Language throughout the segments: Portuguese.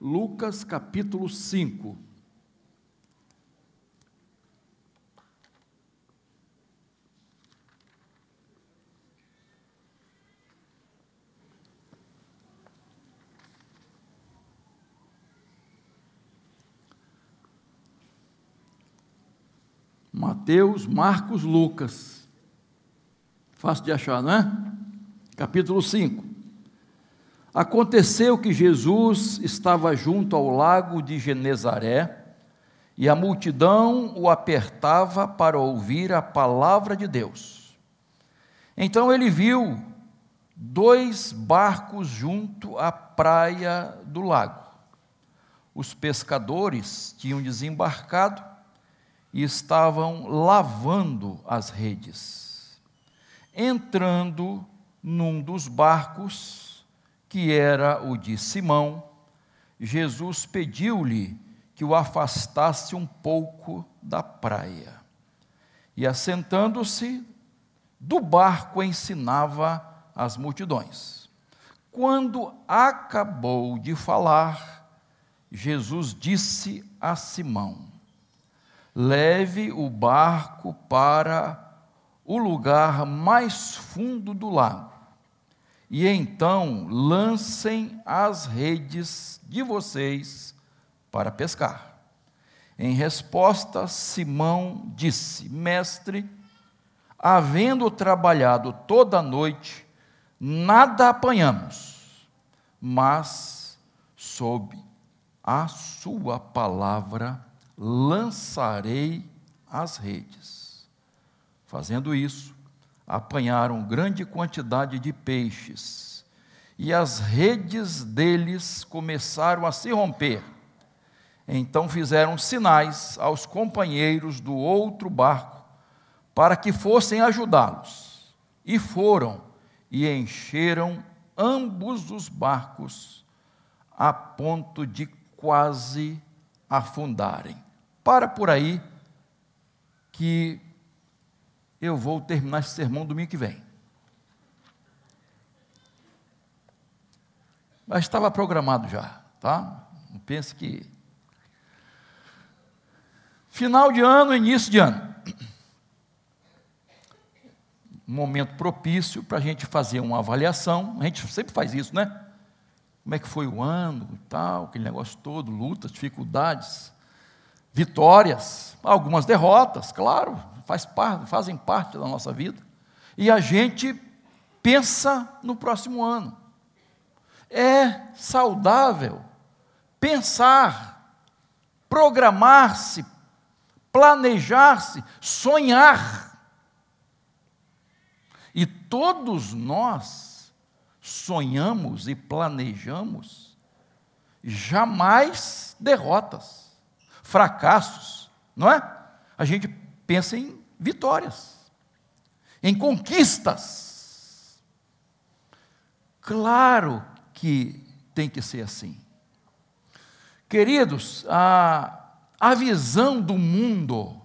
Lucas capítulo 5. Mateus, Marcos, Lucas. Fácil de achar, não é? Capítulo 5. Aconteceu que Jesus estava junto ao lago de Genezaré e a multidão o apertava para ouvir a palavra de Deus. Então ele viu dois barcos junto à praia do lago. Os pescadores tinham desembarcado e estavam lavando as redes. Entrando num dos barcos, que era o de Simão, Jesus pediu-lhe que o afastasse um pouco da praia. E assentando-se, do barco ensinava as multidões. Quando acabou de falar, Jesus disse a Simão: Leve o barco para o lugar mais fundo do lago e então lancem as redes de vocês para pescar. Em resposta, Simão disse: Mestre, havendo trabalhado toda a noite, nada apanhamos, mas sob a sua palavra lançarei as redes. Fazendo isso, apanharam grande quantidade de peixes, e as redes deles começaram a se romper. Então fizeram sinais aos companheiros do outro barco para que fossem ajudá-los. E foram e encheram ambos os barcos a ponto de quase afundarem. Para por aí que eu vou terminar esse sermão domingo que vem. Mas estava programado já, tá? Não pense que. Final de ano, início de ano. Momento propício para a gente fazer uma avaliação. A gente sempre faz isso, né? Como é que foi o ano e tal, aquele negócio todo, lutas, dificuldades, vitórias, algumas derrotas, claro, faz fazem parte da nossa vida, e a gente pensa no próximo ano. É saudável pensar, programar-se, planejar-se, sonhar. E todos nós sonhamos e planejamos jamais derrotas, fracassos, não é? A gente pensa em vitórias, em conquistas. Claro que tem que ser assim. Queridos, a, a visão do mundo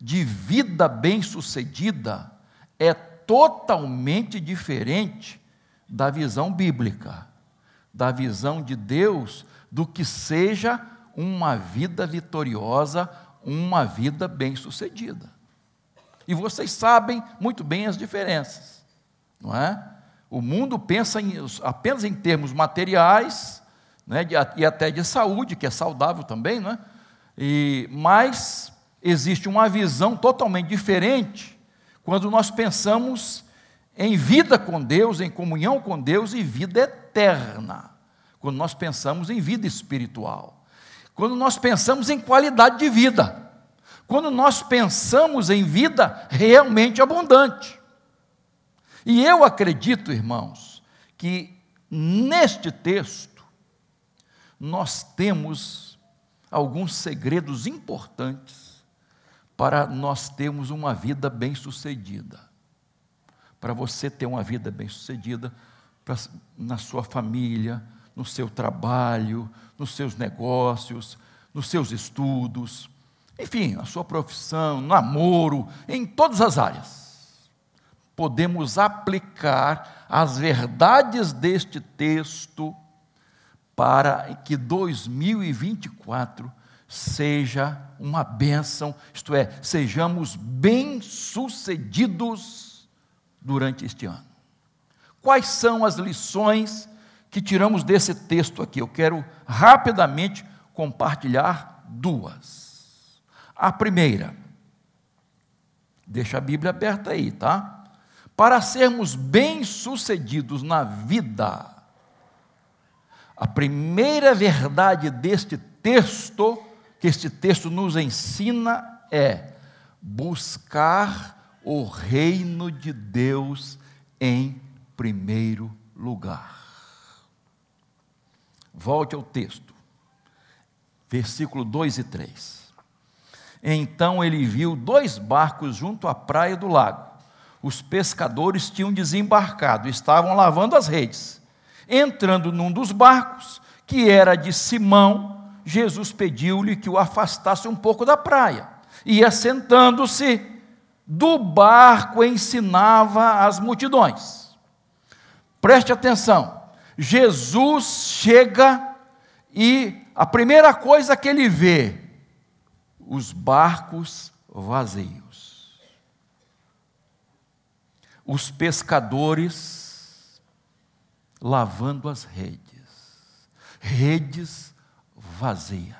de vida bem-sucedida é totalmente diferente da visão bíblica, da visão de Deus do que seja uma vida vitoriosa, uma vida bem-sucedida. E vocês sabem muito bem as diferenças, não é? O mundo pensa em, apenas em termos materiais, né, e até de saúde, que é saudável também, não é? E, mas existe uma visão totalmente diferente quando nós pensamos em vida com Deus, em comunhão com Deus e vida eterna. Quando nós pensamos em vida espiritual. Quando nós pensamos em qualidade de vida quando nós pensamos em vida realmente abundante. E eu acredito, irmãos, que neste texto nós temos alguns segredos importantes para nós termos uma vida bem-sucedida. Para você ter uma vida bem-sucedida na sua família, no seu trabalho, nos seus negócios, nos seus estudos, enfim, na sua profissão, namoro, em todas as áreas. Podemos aplicar as verdades deste texto para que 2024 seja uma bênção, isto é, sejamos bem-sucedidos durante este ano. Quais são as lições que tiramos desse texto aqui? Eu quero rapidamente compartilhar duas. A primeira, deixa a Bíblia aberta aí, tá? Para sermos bem-sucedidos na vida, a primeira verdade deste texto, que este texto nos ensina, é buscar o reino de Deus em primeiro lugar. Volte ao texto, versículo 2 e 3. Então ele viu dois barcos junto à praia do lago. Os pescadores tinham desembarcado, estavam lavando as redes. Entrando num dos barcos, que era de Simão, Jesus pediu-lhe que o afastasse um pouco da praia. E assentando-se do barco ensinava as multidões. Preste atenção. Jesus chega e a primeira coisa que ele vê, os barcos vazios. Os pescadores lavando as redes. Redes vazias.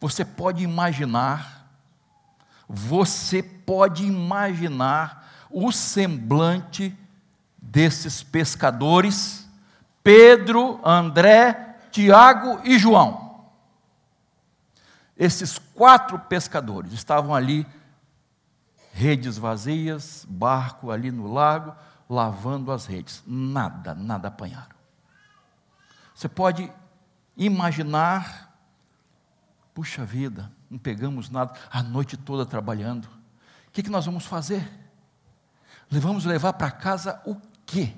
Você pode imaginar, você pode imaginar o semblante desses pescadores, Pedro, André, Tiago e João. Esses quatro pescadores estavam ali, redes vazias, barco ali no lago, lavando as redes. Nada, nada apanharam. Você pode imaginar, puxa vida, não pegamos nada, a noite toda trabalhando. O que, que nós vamos fazer? Vamos levar para casa o quê?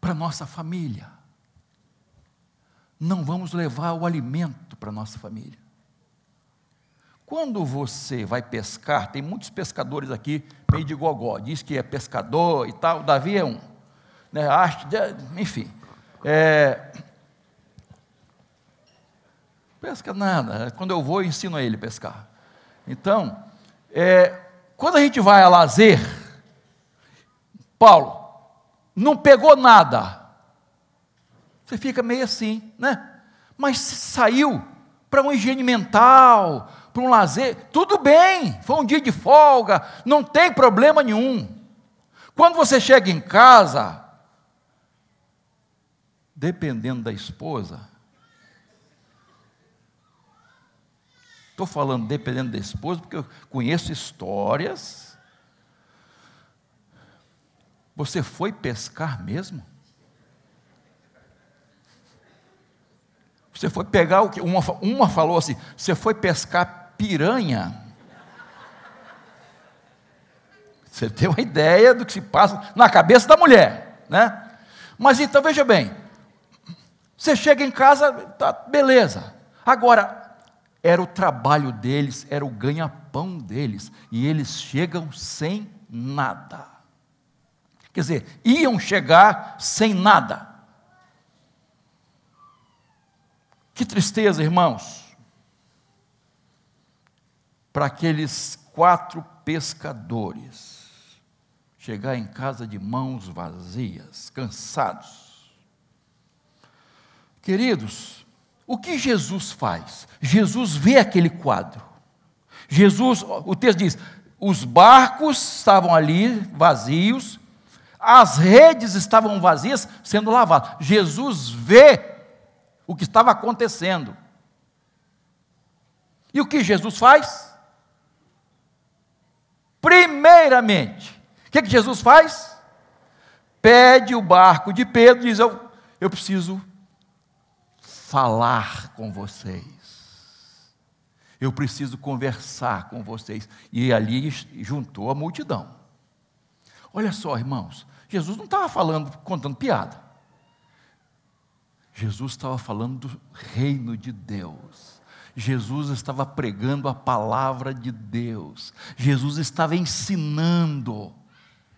Para nossa família. Não vamos levar o alimento para nossa família. Quando você vai pescar, tem muitos pescadores aqui, meio de gogó, diz que é pescador e tal, Davi é um, né, enfim. É, pesca nada, quando eu vou eu ensino a ele a pescar. Então, é, quando a gente vai a lazer, Paulo, não pegou nada. Você fica meio assim, né? Mas saiu para uma higiene mental, para um lazer, tudo bem, foi um dia de folga, não tem problema nenhum. Quando você chega em casa, dependendo da esposa, estou falando dependendo da esposa, porque eu conheço histórias você foi pescar mesmo? Você foi pegar o que? Uma, uma falou assim: você foi pescar piranha. Você tem uma ideia do que se passa na cabeça da mulher, né? Mas então veja bem, você chega em casa, tá, beleza. Agora, era o trabalho deles, era o ganha-pão deles, e eles chegam sem nada. Quer dizer, iam chegar sem nada. Que tristeza, irmãos, para aqueles quatro pescadores chegar em casa de mãos vazias, cansados. Queridos, o que Jesus faz? Jesus vê aquele quadro. Jesus, o texto diz: os barcos estavam ali vazios, as redes estavam vazias, sendo lavadas. Jesus vê o que estava acontecendo. E o que Jesus faz? Primeiramente, o que, que Jesus faz? Pede o barco de Pedro e diz: eu, eu preciso falar com vocês. Eu preciso conversar com vocês. E ali juntou a multidão. Olha só, irmãos, Jesus não estava falando, contando piada. Jesus estava falando do reino de Deus. Jesus estava pregando a palavra de Deus. Jesus estava ensinando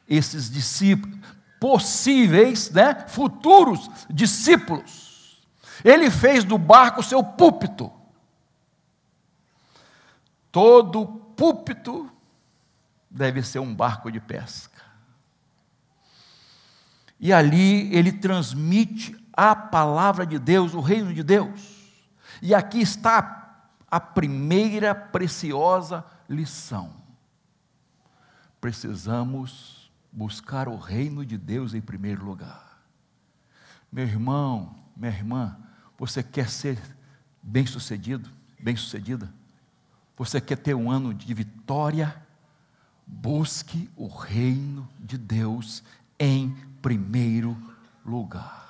esses discípulos, possíveis, né, futuros discípulos. Ele fez do barco seu púlpito. Todo púlpito deve ser um barco de pesca. E ali ele transmite a palavra de Deus, o reino de Deus. E aqui está a primeira preciosa lição. Precisamos buscar o reino de Deus em primeiro lugar. Meu irmão, minha irmã, você quer ser bem-sucedido, bem-sucedida? Você quer ter um ano de vitória? Busque o reino de Deus em primeiro lugar.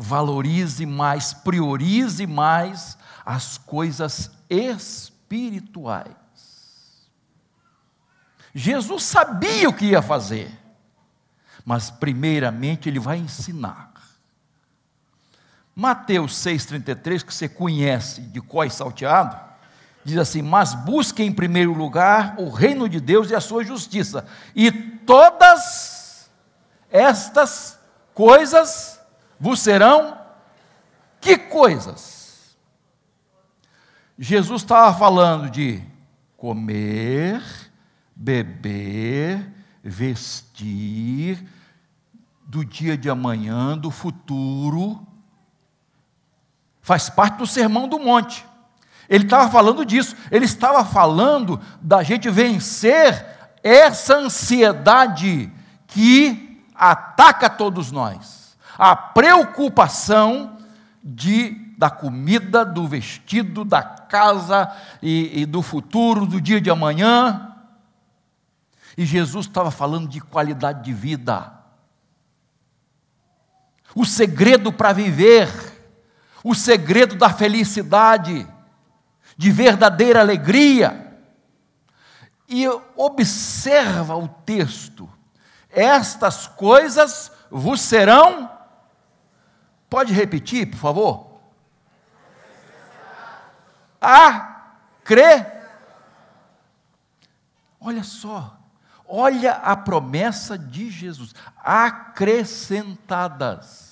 Valorize mais, priorize mais as coisas espirituais. Jesus sabia o que ia fazer, mas primeiramente ele vai ensinar. Mateus 6,33, que você conhece de e salteado, diz assim: Mas busque em primeiro lugar o reino de Deus e a sua justiça, e todas estas coisas vos serão. Que coisas? Jesus estava falando de comer, beber, vestir, do dia de amanhã, do futuro, Faz parte do sermão do monte. Ele estava falando disso, ele estava falando da gente vencer essa ansiedade que ataca todos nós. A preocupação de da comida, do vestido, da casa e, e do futuro, do dia de amanhã. E Jesus estava falando de qualidade de vida. O segredo para viver o segredo da felicidade, de verdadeira alegria. E observa o texto: estas coisas vos serão. Pode repetir, por favor? A crer. Olha só, olha a promessa de Jesus: acrescentadas.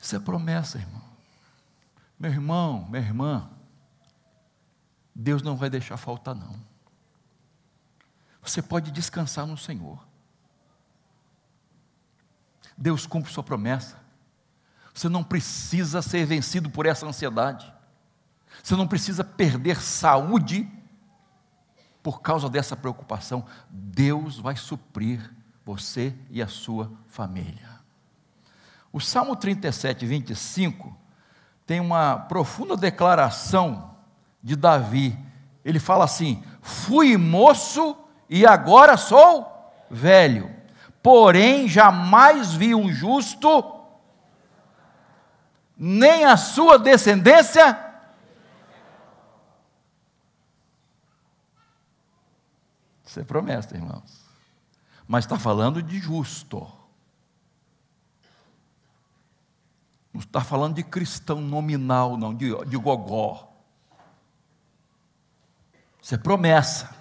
Isso é promessa, irmão. Meu irmão, minha irmã, Deus não vai deixar faltar, não. Você pode descansar no Senhor. Deus cumpre sua promessa. Você não precisa ser vencido por essa ansiedade. Você não precisa perder saúde por causa dessa preocupação. Deus vai suprir você e a sua família. O Salmo 37, 25 tem uma profunda declaração de Davi. Ele fala assim: Fui moço e agora sou velho, porém jamais vi um justo, nem a sua descendência. Isso é promessa, irmãos. Mas está falando de justo. Não está falando de cristão nominal, não, de, de gogó. Isso é promessa.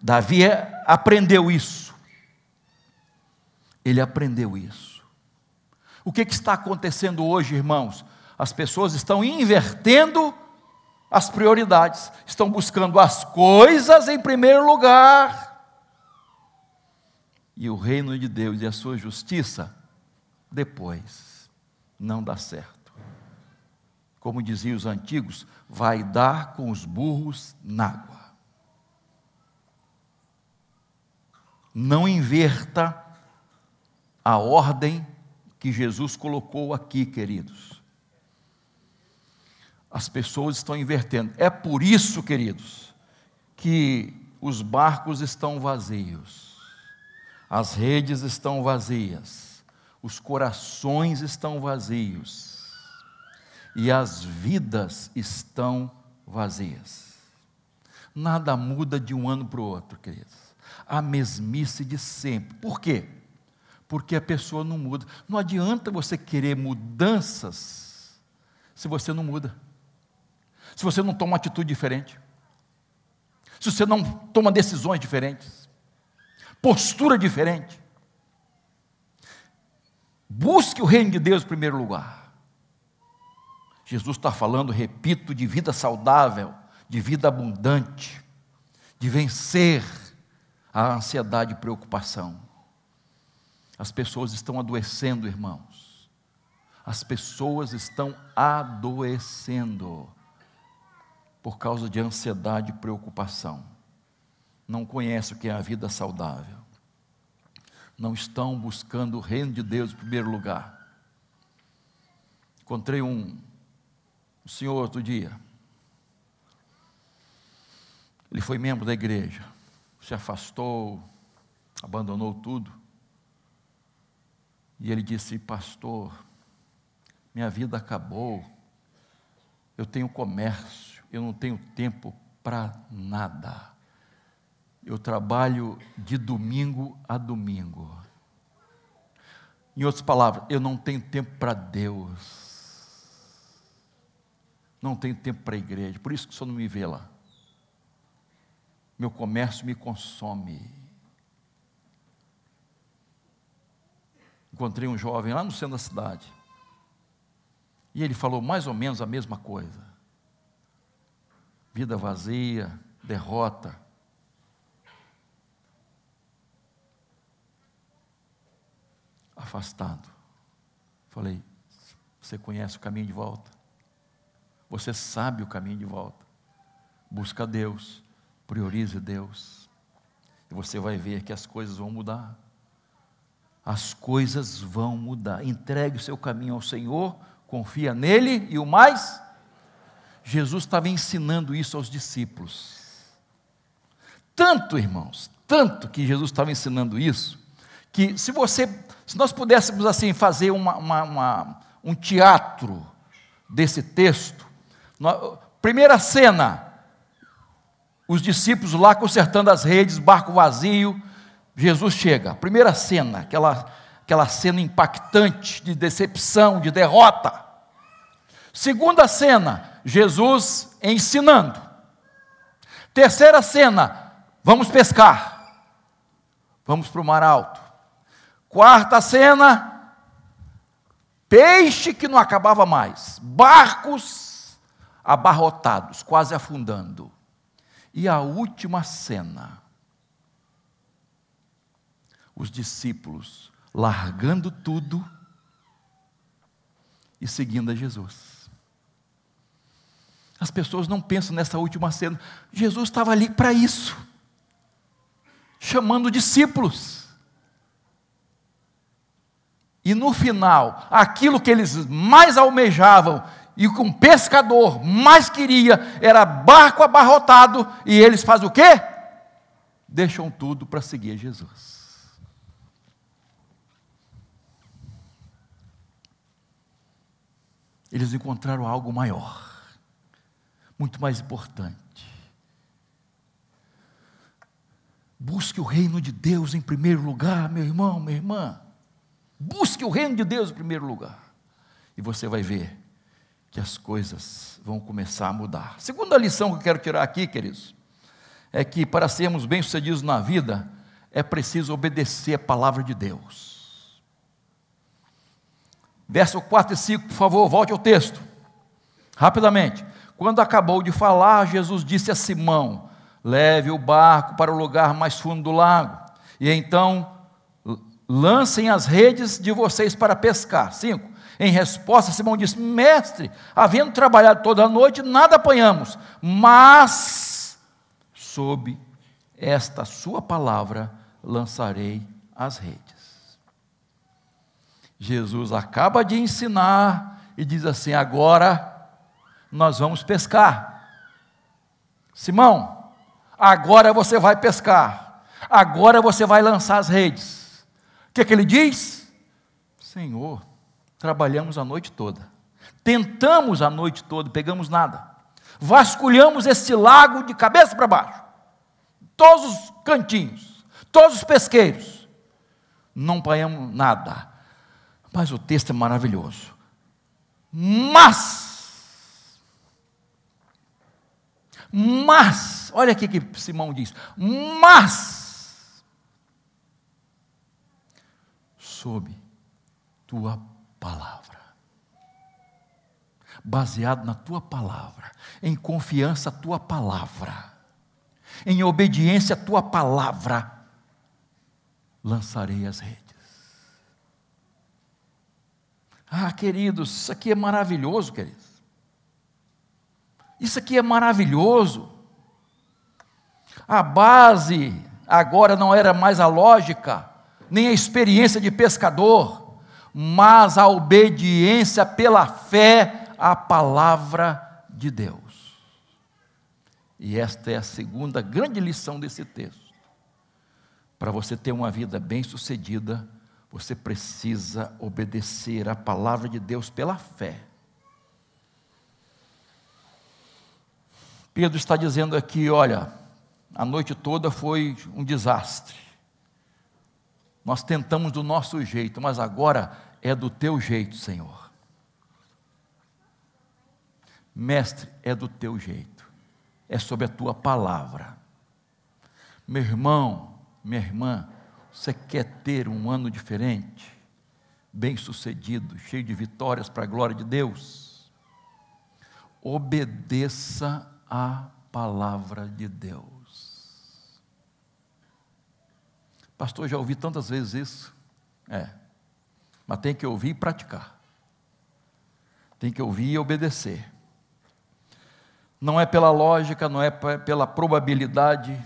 Davi aprendeu isso. Ele aprendeu isso. O que, que está acontecendo hoje, irmãos? As pessoas estão invertendo as prioridades, estão buscando as coisas em primeiro lugar. E o reino de Deus e a sua justiça depois não dá certo. Como diziam os antigos, vai dar com os burros na água. Não inverta a ordem que Jesus colocou aqui, queridos. As pessoas estão invertendo. É por isso, queridos, que os barcos estão vazios, as redes estão vazias os corações estão vazios e as vidas estão vazias. Nada muda de um ano para o outro, queridos. A mesmice de sempre. Por quê? Porque a pessoa não muda. Não adianta você querer mudanças se você não muda. Se você não toma uma atitude diferente. Se você não toma decisões diferentes. postura diferente. Busque o reino de Deus em primeiro lugar. Jesus está falando, repito, de vida saudável, de vida abundante, de vencer a ansiedade e preocupação. As pessoas estão adoecendo, irmãos. As pessoas estão adoecendo por causa de ansiedade e preocupação. Não conhecem o que é a vida saudável. Não estão buscando o reino de Deus em primeiro lugar. Encontrei um, um senhor outro dia. Ele foi membro da igreja, se afastou, abandonou tudo. E ele disse: Pastor, minha vida acabou, eu tenho comércio, eu não tenho tempo para nada. Eu trabalho de domingo a domingo. Em outras palavras, eu não tenho tempo para Deus. Não tenho tempo para a igreja. Por isso que o senhor não me vê lá meu comércio me consome. Encontrei um jovem lá no centro da cidade. E ele falou mais ou menos a mesma coisa. Vida vazia, derrota. Afastado. Falei, você conhece o caminho de volta? Você sabe o caminho de volta? Busca Deus Priorize Deus. E você vai ver que as coisas vão mudar. As coisas vão mudar. Entregue o seu caminho ao Senhor, confia nele e o mais. Jesus estava ensinando isso aos discípulos. Tanto, irmãos, tanto que Jesus estava ensinando isso, que se você, se nós pudéssemos assim fazer uma, uma, uma, um teatro desse texto, primeira cena, os discípulos lá consertando as redes, barco vazio. Jesus chega. Primeira cena, aquela, aquela cena impactante de decepção, de derrota. Segunda cena, Jesus ensinando. Terceira cena, vamos pescar. Vamos para o mar alto. Quarta cena, peixe que não acabava mais. Barcos abarrotados, quase afundando. E a última cena, os discípulos largando tudo e seguindo a Jesus. As pessoas não pensam nessa última cena. Jesus estava ali para isso, chamando discípulos. E no final, aquilo que eles mais almejavam e o que um pescador mais queria era barco abarrotado, e eles fazem o quê? Deixam tudo para seguir Jesus. Eles encontraram algo maior, muito mais importante. Busque o reino de Deus em primeiro lugar, meu irmão, minha irmã. Busque o reino de Deus em primeiro lugar. E você vai ver que as coisas vão começar a mudar. Segunda lição que eu quero tirar aqui, queridos, é que para sermos bem-sucedidos na vida, é preciso obedecer a palavra de Deus. Verso 4 e 5, por favor, volte ao texto. Rapidamente. Quando acabou de falar, Jesus disse a Simão: Leve o barco para o lugar mais fundo do lago, e então lancem as redes de vocês para pescar. 5. Em resposta, Simão disse: Mestre, havendo trabalhado toda a noite, nada apanhamos, mas sob esta sua palavra lançarei as redes. Jesus acaba de ensinar e diz assim: agora nós vamos pescar. Simão, agora você vai pescar, agora você vai lançar as redes. O que, é que ele diz? Senhor, Trabalhamos a noite toda. Tentamos a noite toda, pegamos nada. Vasculhamos esse lago de cabeça para baixo. Todos os cantinhos, todos os pesqueiros. Não apanhamos nada. Mas o texto é maravilhoso. Mas, mas, olha aqui que Simão diz: mas, sob tua palavra. Baseado na tua palavra, em confiança a tua palavra, em obediência a tua palavra, lançarei as redes. Ah, queridos, isso aqui é maravilhoso, queridos. Isso aqui é maravilhoso. A base agora não era mais a lógica, nem a experiência de pescador, mas a obediência pela fé à palavra de Deus. E esta é a segunda grande lição desse texto. Para você ter uma vida bem-sucedida, você precisa obedecer à palavra de Deus pela fé. Pedro está dizendo aqui: olha, a noite toda foi um desastre. Nós tentamos do nosso jeito, mas agora é do teu jeito, Senhor. Mestre, é do teu jeito, é sobre a tua palavra. Meu irmão, minha irmã, você quer ter um ano diferente, bem sucedido, cheio de vitórias para a glória de Deus? Obedeça à palavra de Deus. Pastor, já ouvi tantas vezes isso. É. Mas tem que ouvir e praticar. Tem que ouvir e obedecer. Não é pela lógica, não é pela probabilidade,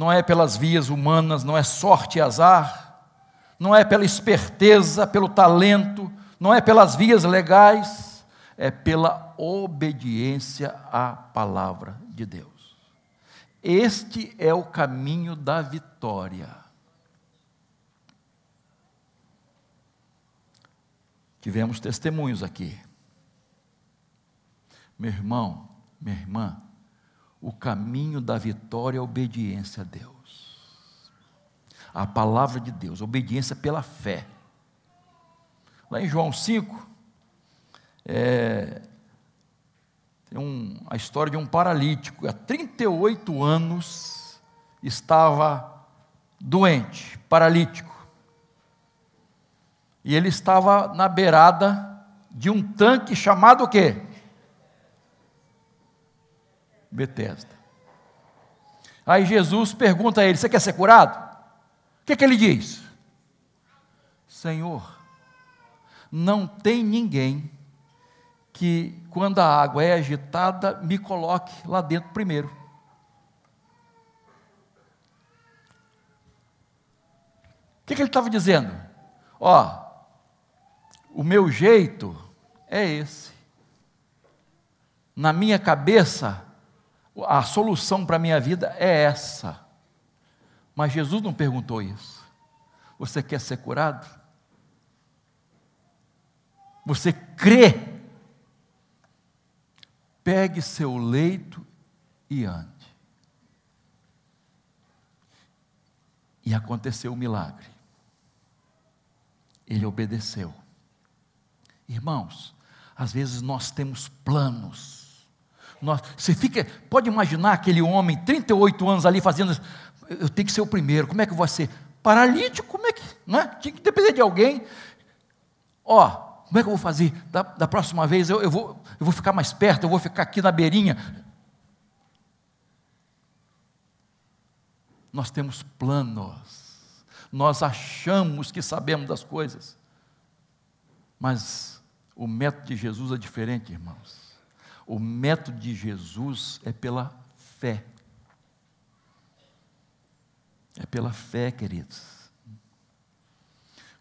não é pelas vias humanas, não é sorte e azar, não é pela esperteza, pelo talento, não é pelas vias legais, é pela obediência à palavra de Deus. Este é o caminho da vitória. Tivemos testemunhos aqui. Meu irmão, minha irmã, o caminho da vitória é a obediência a Deus. A palavra de Deus, obediência pela fé. Lá em João 5, é, tem um, a história de um paralítico, há 38 anos estava doente, paralítico. E ele estava na beirada de um tanque chamado o quê? Betesda. Aí Jesus pergunta a ele: Você quer ser curado? O que, é que ele diz? Senhor, não tem ninguém que, quando a água é agitada, me coloque lá dentro primeiro. O que, que ele estava dizendo? Ó, o meu jeito é esse. Na minha cabeça, a solução para a minha vida é essa. Mas Jesus não perguntou isso. Você quer ser curado? Você crê? Pegue seu leito e ande. E aconteceu o milagre. Ele obedeceu. Irmãos, às vezes nós temos planos. Nós, você fica, pode imaginar aquele homem, 38 anos ali fazendo, eu tenho que ser o primeiro, como é que eu vou ser? Paralítico, como é que, não é? Tinha que depender de alguém. Ó, como é que eu vou fazer? Da, da próxima vez eu, eu, vou, eu vou ficar mais perto, eu vou ficar aqui na beirinha. Nós temos planos, nós achamos que sabemos das coisas, mas o método de Jesus é diferente, irmãos. O método de Jesus é pela fé. É pela fé, queridos.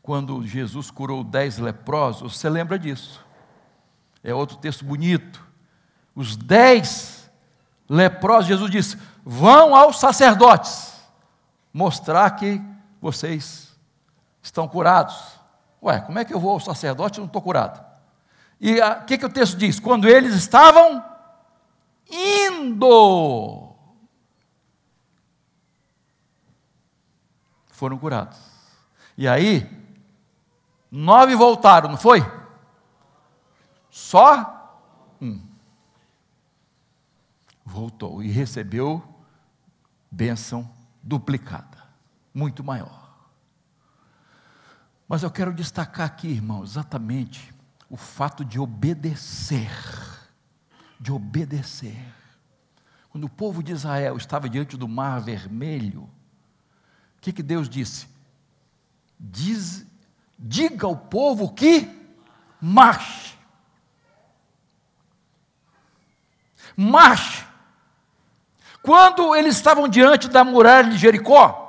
Quando Jesus curou dez leprosos, você lembra disso? É outro texto bonito. Os dez leprosos, Jesus disse: vão aos sacerdotes mostrar que vocês estão curados. Ué, como é que eu vou ao sacerdote e não estou curado? E o que, que o texto diz? Quando eles estavam indo, foram curados. E aí, nove voltaram, não foi? Só um voltou e recebeu bênção duplicada, muito maior. Mas eu quero destacar aqui, irmão, exatamente o fato de obedecer. De obedecer. Quando o povo de Israel estava diante do mar vermelho, o que, que Deus disse? Diz, diga ao povo que marche. Marche. Quando eles estavam diante da muralha de Jericó,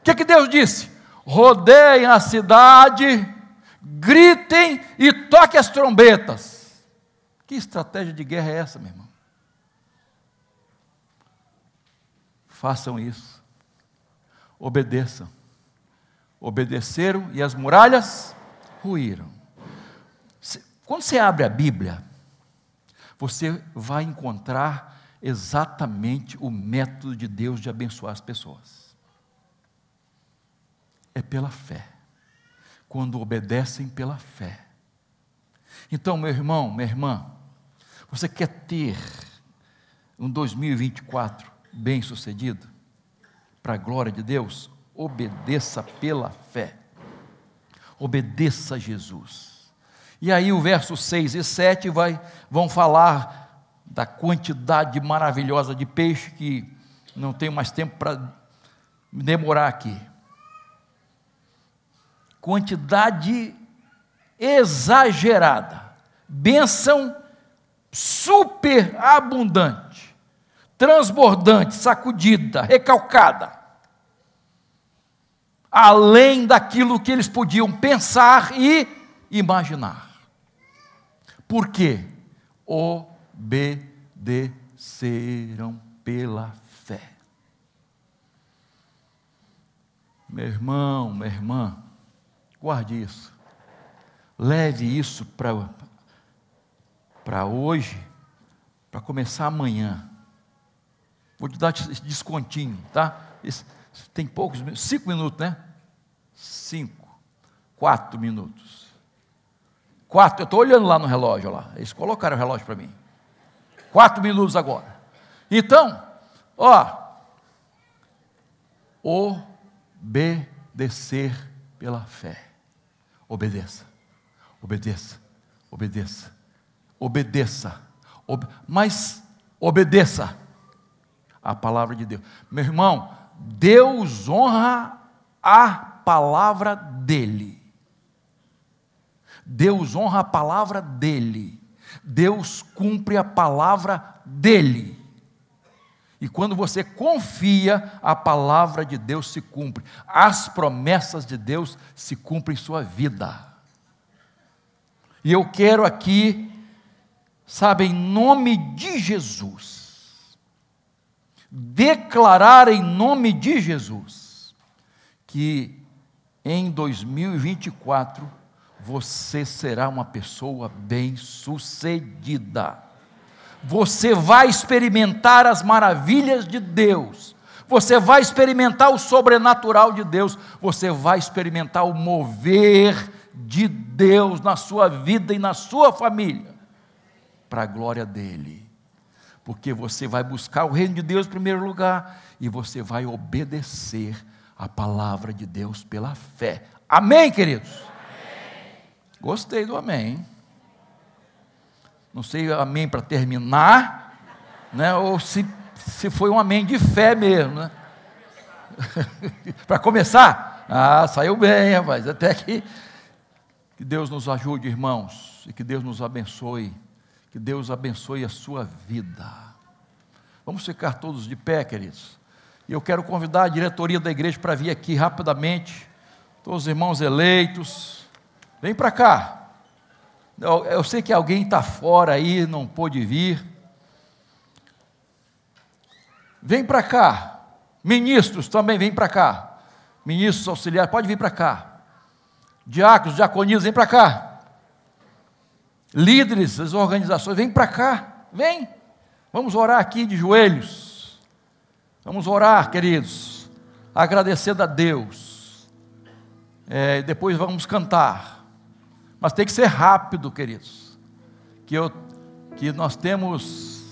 o que, que Deus disse? Rodeiem a cidade, gritem e toquem as trombetas. Que estratégia de guerra é essa, meu irmão? Façam isso. Obedeçam. Obedeceram e as muralhas ruíram. Quando você abre a Bíblia, você vai encontrar exatamente o método de Deus de abençoar as pessoas. É pela fé. Quando obedecem pela fé. Então, meu irmão, minha irmã, você quer ter um 2024 bem sucedido, para a glória de Deus, obedeça pela fé. Obedeça a Jesus. E aí o verso 6 e 7 vai, vão falar da quantidade maravilhosa de peixe que não tenho mais tempo para demorar aqui. Quantidade exagerada, bênção super abundante transbordante, sacudida, recalcada, além daquilo que eles podiam pensar e imaginar. Por quê? Obedeceram pela fé. Meu irmão, minha irmã, guarde isso. Leve isso para hoje, para começar amanhã Vou te dar esse descontinho, tá? Esse, tem poucos minutos, cinco minutos, né? Cinco, quatro minutos. Quatro, eu estou olhando lá no relógio lá. Eles colocaram o relógio para mim. Quatro minutos agora. Então, ó, obedecer pela fé. Obedeça, obedeça, obedeça, obedeça, ob mas obedeça a palavra de Deus. Meu irmão, Deus honra a palavra dele. Deus honra a palavra dele. Deus cumpre a palavra dele. E quando você confia, a palavra de Deus se cumpre. As promessas de Deus se cumprem em sua vida. E eu quero aqui, sabe, em nome de Jesus, declarar em nome de Jesus que em 2024 você será uma pessoa bem-sucedida. Você vai experimentar as maravilhas de Deus. Você vai experimentar o sobrenatural de Deus. Você vai experimentar o mover de Deus na sua vida e na sua família, para a glória dEle porque você vai buscar o reino de Deus em primeiro lugar e você vai obedecer a palavra de Deus pela fé. Amém, queridos? Amém. Gostei do amém. Não sei amém para terminar, né? ou se, se foi um amém de fé mesmo. Né? para começar? Ah, saiu bem, rapaz. Até que, que Deus nos ajude, irmãos, e que Deus nos abençoe que Deus abençoe a sua vida. Vamos ficar todos de pé, queridos. E eu quero convidar a diretoria da igreja para vir aqui rapidamente. Todos os irmãos eleitos. Vem para cá. Eu, sei que alguém está fora aí, não pôde vir. Vem para cá. Ministros também, vem para cá. Ministros auxiliares, pode vir para cá. Diáconos, diaconisas, vem para cá líderes das organizações, vem para cá, vem. Vamos orar aqui de joelhos. Vamos orar, queridos, agradecendo a Deus. É, depois vamos cantar. Mas tem que ser rápido, queridos. Que, eu, que nós temos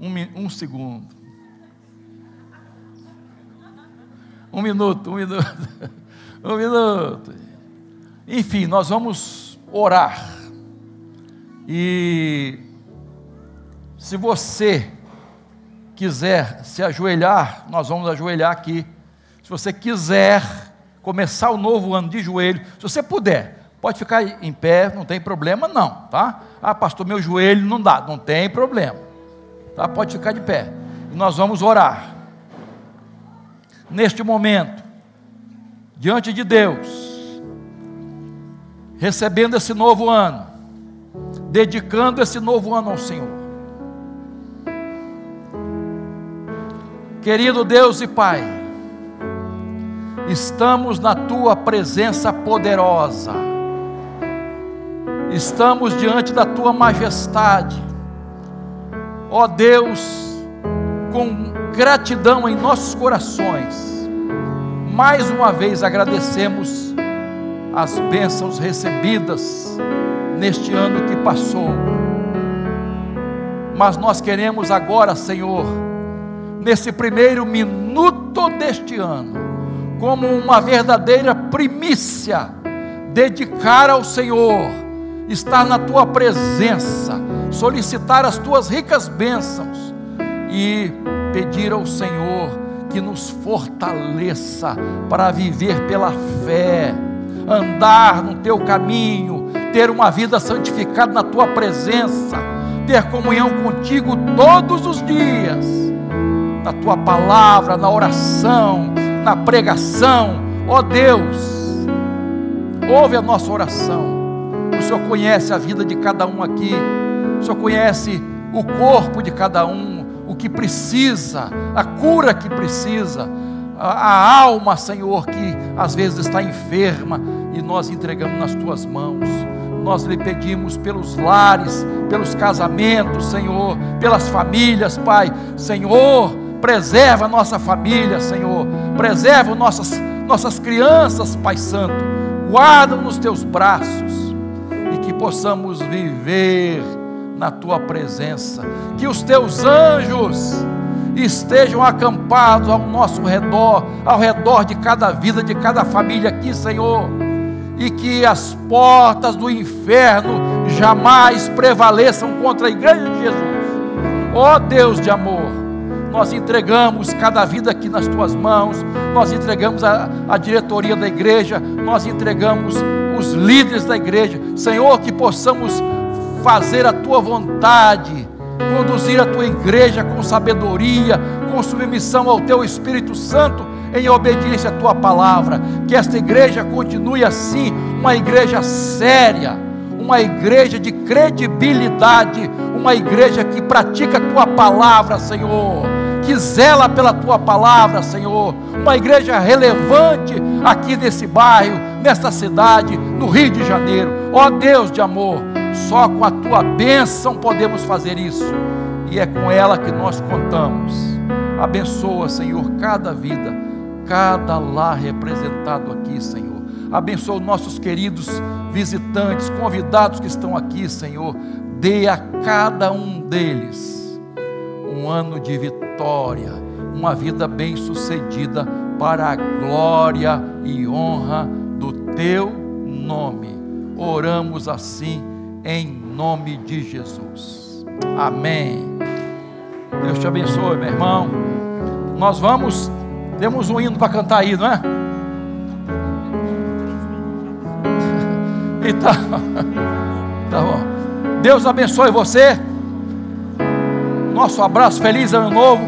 um, um segundo. Um minuto, um minuto. um minuto. Enfim, nós vamos orar. E se você quiser se ajoelhar, nós vamos ajoelhar aqui. Se você quiser começar o novo ano de joelho, se você puder, pode ficar em pé, não tem problema não, tá? Ah, pastor, meu joelho não dá, não tem problema. Tá? Pode ficar de pé. E nós vamos orar. Neste momento, diante de Deus, recebendo esse novo ano, dedicando esse novo ano ao Senhor. Querido Deus e Pai, estamos na tua presença poderosa, estamos diante da tua majestade, ó Deus, com gratidão em nossos corações, mais uma vez agradecemos as bênçãos recebidas neste ano que passou, mas nós queremos agora, Senhor, nesse primeiro minuto deste ano, como uma verdadeira primícia, dedicar ao Senhor, estar na tua presença, solicitar as tuas ricas bênçãos e pedir ao Senhor que nos fortaleça para viver pela fé, andar no teu caminho, ter uma vida santificada na tua presença, ter comunhão contigo todos os dias na tua palavra, na oração, na pregação. Ó oh Deus, ouve a nossa oração. O Senhor conhece a vida de cada um aqui. O Senhor conhece o corpo de cada um, o que precisa, a cura que precisa, a, a alma, Senhor, que às vezes está enferma e nós entregamos nas tuas mãos nós lhe pedimos pelos lares, pelos casamentos, Senhor, pelas famílias, Pai. Senhor, Preserva a nossa família, Senhor. Preserva nossas, nossas crianças, Pai Santo. Guarda nos teus braços e que possamos viver na tua presença. Que os teus anjos estejam acampados ao nosso redor, ao redor de cada vida, de cada família aqui, Senhor. E que as portas do inferno jamais prevaleçam contra a igreja de Jesus. Ó oh, Deus de amor nós entregamos cada vida aqui nas tuas mãos, nós entregamos a, a diretoria da igreja, nós entregamos os líderes da igreja, Senhor, que possamos fazer a tua vontade, conduzir a tua igreja com sabedoria, com submissão ao teu Espírito Santo, em obediência à tua palavra, que esta igreja continue assim, uma igreja séria, uma igreja de credibilidade, uma igreja que pratica a tua palavra, Senhor que zela pela tua palavra, Senhor. Uma igreja relevante aqui nesse bairro, nesta cidade, no Rio de Janeiro. Ó Deus de amor, só com a tua bênção podemos fazer isso, e é com ela que nós contamos. Abençoa, Senhor, cada vida, cada lar representado aqui, Senhor. Abençoa nossos queridos visitantes, convidados que estão aqui, Senhor. Dê a cada um deles um ano de vitória, uma vida bem-sucedida para a glória e honra do teu nome. Oramos assim em nome de Jesus. Amém. Deus te abençoe, meu irmão. Nós vamos, temos um hino para cantar aí, não é? Então, tá bom. Deus abençoe você. Nosso abraço, feliz ano novo.